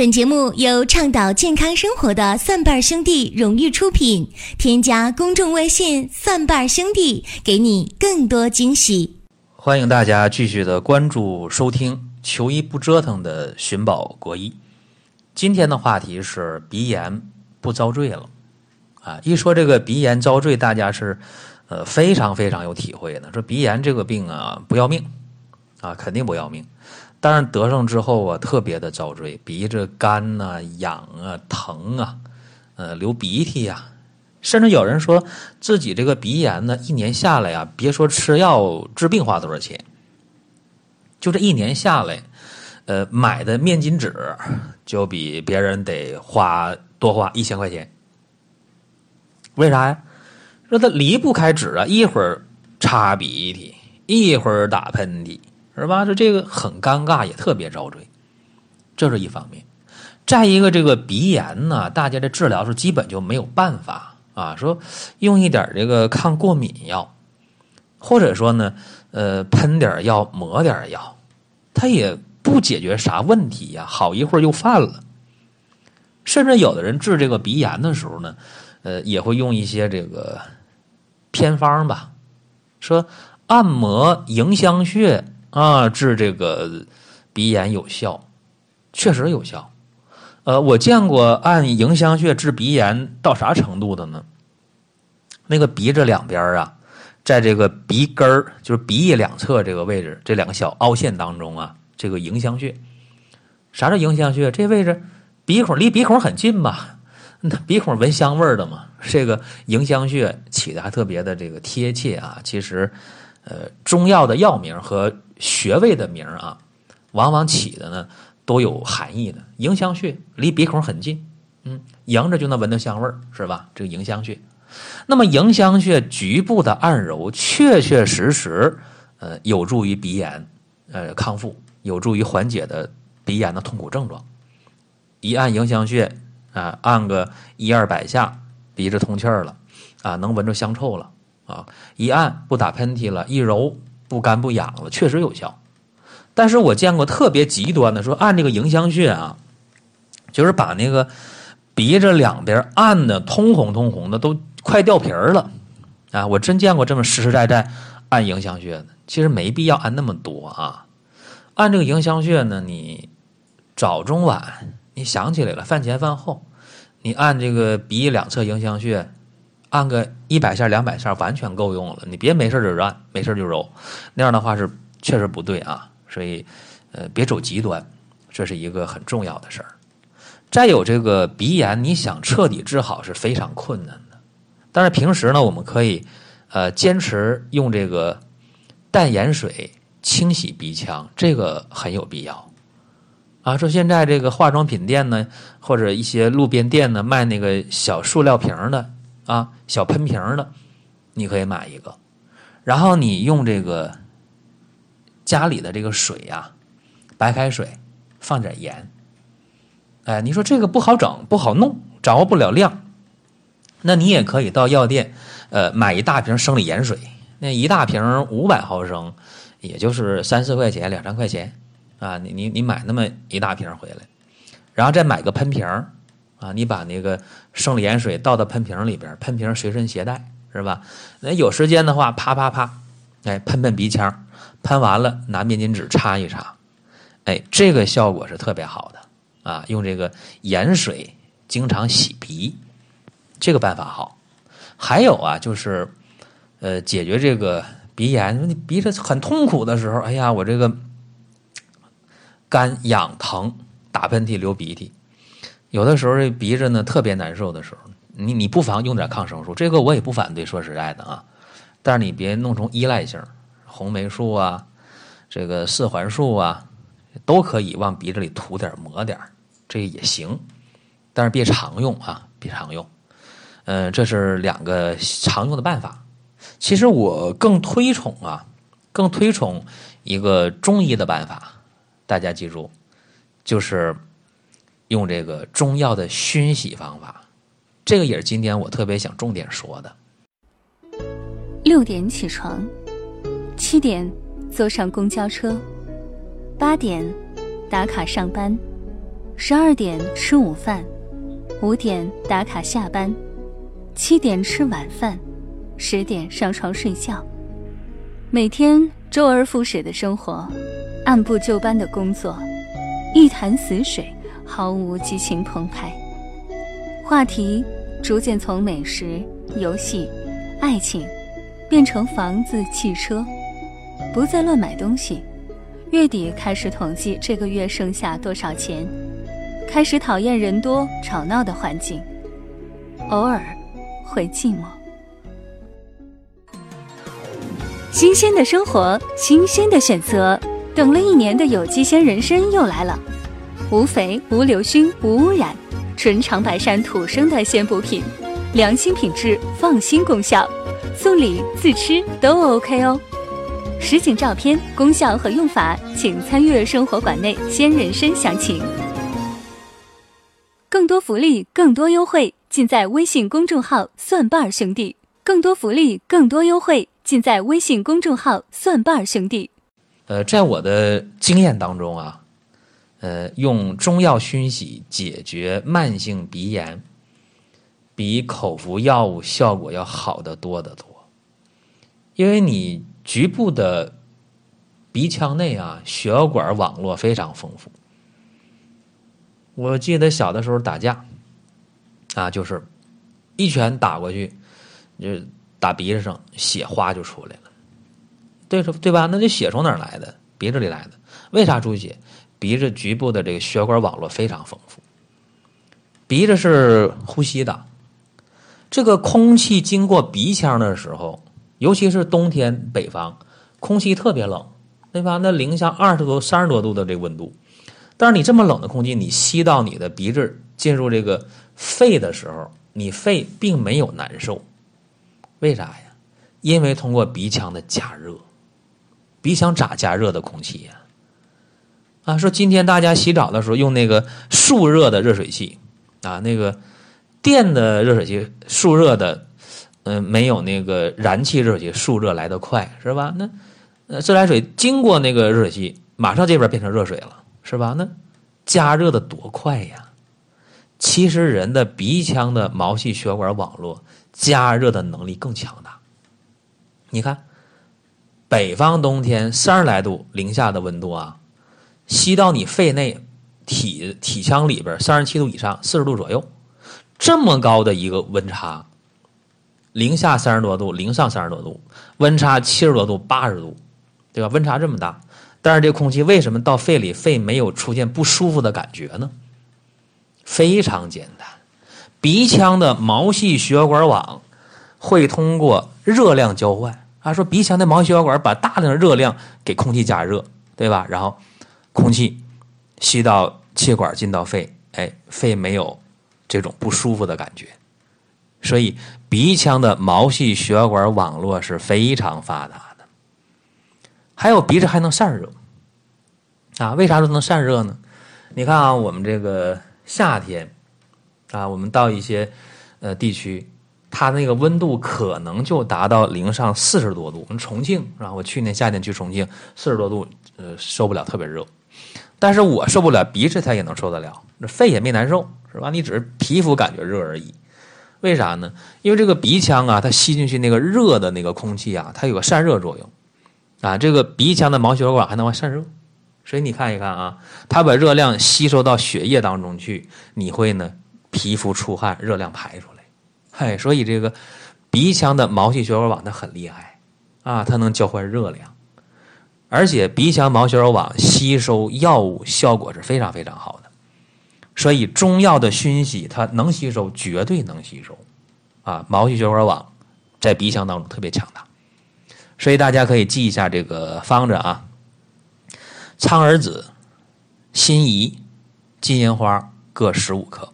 本节目由倡导健康生活的蒜瓣兄弟荣誉出品。添加公众微信“蒜瓣兄弟”，给你更多惊喜。欢迎大家继续的关注收听“求医不折腾”的寻宝国医。今天的话题是鼻炎不遭罪了啊！一说这个鼻炎遭罪，大家是呃非常非常有体会的。说鼻炎这个病啊不要命啊，肯定不要命。但是得上之后啊，特别的遭罪，鼻子干呐、痒啊、疼啊，呃，流鼻涕呀，甚至有人说自己这个鼻炎呢，一年下来呀，别说吃药治病花多少钱，就这一年下来，呃，买的面巾纸就比别人得花多花一千块钱。为啥呀？说他离不开纸啊，一会儿擦鼻涕，一会儿打喷嚏。是吧？这这个很尴尬，也特别遭罪，这是一方面。再一个，这个鼻炎呢，大家的治疗是基本就没有办法啊。说用一点这个抗过敏药，或者说呢，呃，喷点药、抹点药，它也不解决啥问题呀。好一会儿又犯了。甚至有的人治这个鼻炎的时候呢，呃，也会用一些这个偏方吧，说按摩迎香穴。啊，治这个鼻炎有效，确实有效。呃，我见过按迎香穴治鼻炎到啥程度的呢？那个鼻子两边啊，在这个鼻根儿，就是鼻翼两侧这个位置，这两个小凹陷当中啊，这个迎香穴。啥叫迎香穴？这位置鼻孔离鼻孔很近吧？那鼻孔闻香味儿的嘛。这个迎香穴起的还特别的这个贴切啊。其实，呃，中药的药名和穴位的名啊，往往起的呢都有含义的。迎香穴离鼻孔很近，嗯，迎着就能闻到香味，是吧？这个迎香穴，那么迎香穴局部的按揉，确确实实，呃，有助于鼻炎呃康复，有助于缓解的鼻炎的痛苦症状。一按迎香穴啊，按个一二百下，鼻子通气儿了啊，能闻着香臭了啊，一按不打喷嚏了，一揉。不干不痒了，确实有效。但是我见过特别极端的，说按这个迎香穴啊，就是把那个鼻子两边按的通红通红的，都快掉皮儿了啊！我真见过这么实实在在按迎香穴的。其实没必要按那么多啊。按这个迎香穴呢，你早中晚你想起来了，饭前饭后，你按这个鼻翼两侧迎香穴。按个一百下、两百下完全够用了，你别没事就按，没事就揉，那样的话是确实不对啊。所以，呃，别走极端，这是一个很重要的事儿。再有这个鼻炎，你想彻底治好是非常困难的。但是平时呢，我们可以呃坚持用这个淡盐水清洗鼻腔，这个很有必要啊。说现在这个化妆品店呢，或者一些路边店呢，卖那个小塑料瓶的。啊，小喷瓶的，你可以买一个，然后你用这个家里的这个水呀，白开水，放点盐。哎，你说这个不好整，不好弄，掌握不了量，那你也可以到药店，呃，买一大瓶生理盐水，那一大瓶五百毫升，也就是三四块钱，两三块钱啊，你你你买那么一大瓶回来，然后再买个喷瓶啊，你把那个生理盐水倒到喷瓶里边，喷瓶随身携带是吧？那有时间的话，啪啪啪，哎，喷喷鼻腔，喷完了拿面巾纸擦一擦，哎，这个效果是特别好的啊。用这个盐水经常洗鼻，这个办法好。还有啊，就是呃，解决这个鼻炎，你鼻子很痛苦的时候，哎呀，我这个干痒疼，打喷嚏流鼻涕。有的时候这鼻子呢特别难受的时候，你你不妨用点抗生素，这个我也不反对。说实在的啊，但是你别弄成依赖性，红霉素啊，这个四环素啊，都可以往鼻子里涂点抹点这也行，但是别常用啊，别常用。嗯，这是两个常用的办法。其实我更推崇啊，更推崇一个中医的办法，大家记住，就是。用这个中药的熏洗方法，这个也是今天我特别想重点说的。六点起床，七点坐上公交车，八点打卡上班，十二点吃午饭，五点打卡下班，七点吃晚饭，十点上床睡觉。每天周而复始的生活，按部就班的工作，一潭死水，毫无激情澎湃。话题逐渐从美食、游戏、爱情，变成房子、汽车，不再乱买东西。月底开始统计这个月剩下多少钱，开始讨厌人多吵闹的环境，偶尔会寂寞。新鲜的生活，新鲜的选择，等了一年的有机鲜人参又来了，无肥、无硫熏、无污染，纯长白山土生的鲜补品，良心品质，放心功效，送礼自吃都 OK 哦。实景照片、功效和用法，请参阅生活馆内鲜人参详情。更多福利、更多优惠，尽在微信公众号“蒜瓣兄弟”。更多福利、更多优惠，尽在微信公众号“蒜瓣兄弟”。呃，在我的经验当中啊，呃，用中药熏洗解决慢性鼻炎，比口服药物效果要好得多得多，因为你。局部的鼻腔内啊，血管网络非常丰富。我记得小的时候打架啊，就是一拳打过去，就打鼻子上，血花就出来了。对对吧？那这血从哪来的？鼻子里来的。为啥出血？鼻子局部的这个血管网络非常丰富。鼻子是呼吸的，这个空气经过鼻腔的时候。尤其是冬天，北方空气特别冷，对吧？那零下二十多、三十多度的这个温度，但是你这么冷的空气，你吸到你的鼻子进入这个肺的时候，你肺并没有难受，为啥呀？因为通过鼻腔的加热，鼻腔咋加热的空气呀？啊说今天大家洗澡的时候用那个速热的热水器啊，那个电的热水器速热的。嗯，没有那个燃气热水器速热来得快，是吧？那呃，自来水经过那个热水器，马上这边变成热水了，是吧？那加热的多快呀！其实人的鼻腔的毛细血管网络加热的能力更强大。你看，北方冬天三十来度零下的温度啊，吸到你肺内体体腔里边三十七度以上，四十度左右，这么高的一个温差。零下三十多度，零上三十多度，温差七十多度、八十度，对吧？温差这么大，但是这空气为什么到肺里，肺没有出现不舒服的感觉呢？非常简单，鼻腔的毛细血管网会通过热量交换啊，说鼻腔的毛细血管把大量的热量给空气加热，对吧？然后空气吸到气管进到肺，哎，肺没有这种不舒服的感觉。所以，鼻腔的毛细血管网络是非常发达的。还有鼻子还能散热啊？为啥说能散热呢？你看啊，我们这个夏天啊，我们到一些呃地区，它那个温度可能就达到零上四十多度。我们重庆是吧？我去年夏天去重庆，四十多度，呃，受不了，特别热。但是我受不了，鼻子它也能受得了，那肺也没难受，是吧？你只是皮肤感觉热而已。为啥呢？因为这个鼻腔啊，它吸进去那个热的那个空气啊，它有个散热作用，啊，这个鼻腔的毛血管还能散热，所以你看一看啊，它把热量吸收到血液当中去，你会呢皮肤出汗，热量排出来，嗨，所以这个鼻腔的毛细血管网它很厉害啊，它能交换热量，而且鼻腔毛血管网吸收药物效果是非常非常好的。所以中药的熏洗，它能吸收，绝对能吸收，啊，毛细血管网在鼻腔当中特别强大，所以大家可以记一下这个方子啊：苍耳子、辛夷、金银花各十五克，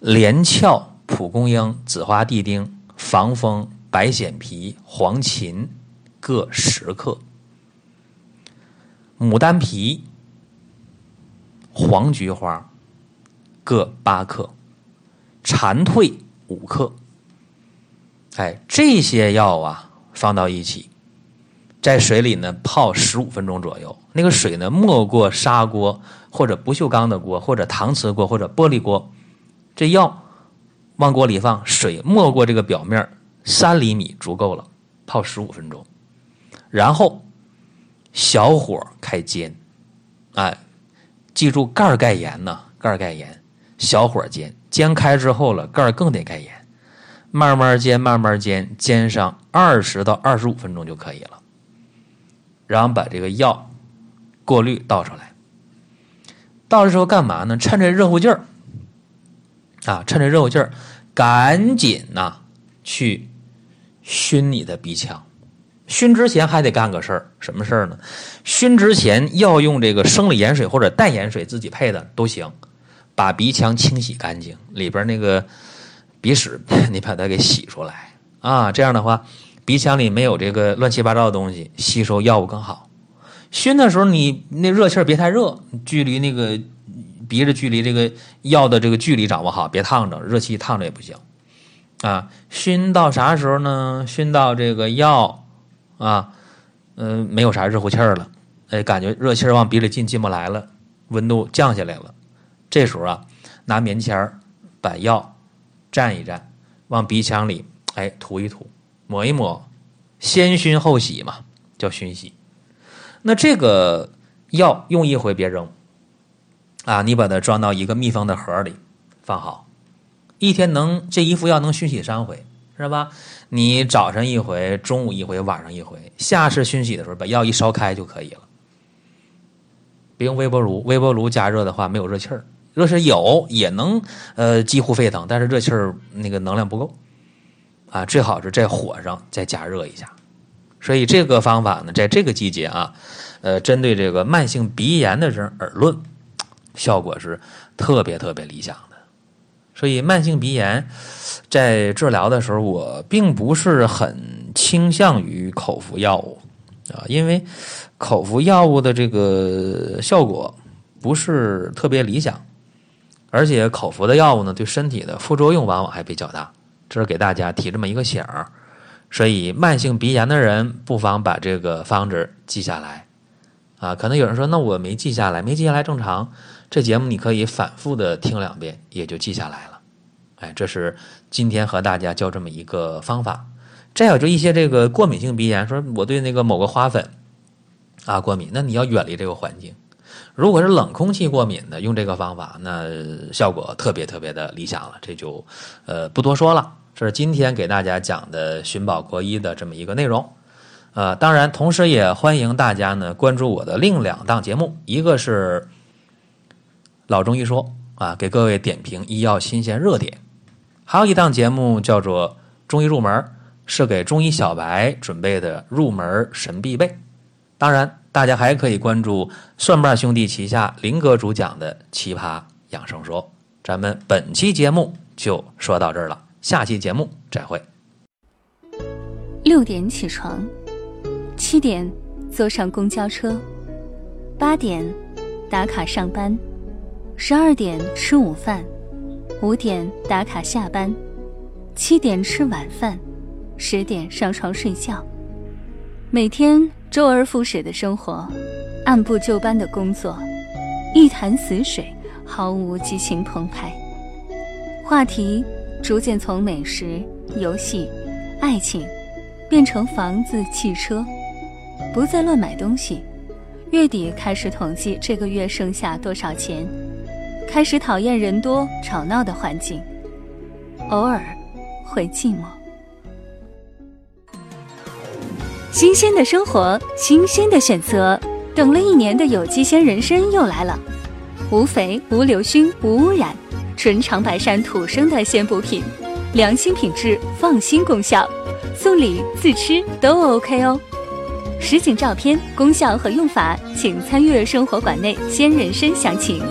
连翘、蒲公英、紫花地丁、防风、白藓皮、黄芩各十克，牡丹皮。黄菊花各八克，蝉蜕五克。哎，这些药啊放到一起，在水里呢泡十五分钟左右。那个水呢没过砂锅或者不锈钢的锅或者搪瓷锅或者玻璃锅，这药往锅里放，水没过这个表面三厘米足够了，泡十五分钟，然后小火开煎，哎，记住盖儿盖严呢，盖儿盖严，小火煎，煎开之后了，盖儿更得盖严。慢慢煎，慢慢煎，煎上二十到二十五分钟就可以了。然后把这个药过滤倒出来。倒的时候干嘛呢？趁着热乎劲儿啊，趁着热乎劲儿，赶紧呐去熏你的鼻腔。熏之前还得干个事儿，什么事儿呢？熏之前要用这个生理盐水或者淡盐水自己配的都行，把鼻腔清洗干净，里边那个。鼻屎，你把它给洗出来啊！这样的话，鼻腔里没有这个乱七八糟的东西，吸收药物更好。熏的时候，你那热气儿别太热，距离那个鼻子距离这个药的这个距离掌握好，别烫着，热气烫着也不行啊。熏到啥时候呢？熏到这个药啊，嗯，没有啥热乎气儿了，哎，感觉热气儿往鼻里进进不来了，温度降下来了。这时候啊，拿棉签儿把药。蘸一蘸，往鼻腔里哎涂一涂，抹一抹，先熏后洗嘛，叫熏洗。那这个药用一回别扔啊，你把它装到一个密封的盒里放好，一天能这一副药能熏洗三回，是吧？你早上一回，中午一回，晚上一回，下次熏洗的时候把药一烧开就可以了。别用微波炉，微波炉加热的话没有热气儿。热气有也能呃几乎沸腾，但是热气儿那个能量不够啊，最好是在火上再加热一下。所以这个方法呢，在这个季节啊，呃，针对这个慢性鼻炎的人耳论，效果是特别特别理想的。所以慢性鼻炎在治疗的时候，我并不是很倾向于口服药物啊，因为口服药物的这个效果不是特别理想。而且口服的药物呢，对身体的副作用往往还比较大，这是给大家提这么一个醒儿。所以慢性鼻炎的人不妨把这个方子记下来啊。可能有人说，那我没记下来，没记下来正常。这节目你可以反复的听两遍，也就记下来了。哎，这是今天和大家教这么一个方法。再有就一些这个过敏性鼻炎，说我对那个某个花粉啊过敏，那你要远离这个环境。如果是冷空气过敏的，用这个方法，那效果特别特别的理想了。这就，呃，不多说了。这是今天给大家讲的寻宝国医的这么一个内容。呃，当然，同时也欢迎大家呢关注我的另两档节目，一个是老中医说啊，给各位点评医药新鲜热点；还有一档节目叫做中医入门，是给中医小白准备的入门神必备。当然。大家还可以关注蒜瓣兄弟旗下林哥主讲的《奇葩养生说》。咱们本期节目就说到这儿了，下期节目再会。六点起床，七点坐上公交车，八点打卡上班，十二点吃午饭，五点打卡下班，七点吃晚饭，十点上床睡觉。每天。周而复始的生活，按部就班的工作，一潭死水，毫无激情澎湃。话题逐渐从美食、游戏、爱情，变成房子、汽车，不再乱买东西。月底开始统计这个月剩下多少钱，开始讨厌人多吵闹的环境，偶尔会寂寞。新鲜的生活，新鲜的选择。等了一年的有机鲜人参又来了，无肥、无硫熏、无污染，纯长白山土生的鲜补品，良心品质，放心功效，送礼自吃都 OK 哦。实景照片、功效和用法，请参阅生活馆内鲜人参详情。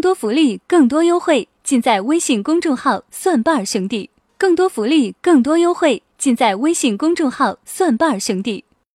更多福利，更多优惠，尽在微信公众号“蒜瓣兄弟”。更多福利，更多优惠。尽在微信公众号“蒜瓣兄弟”。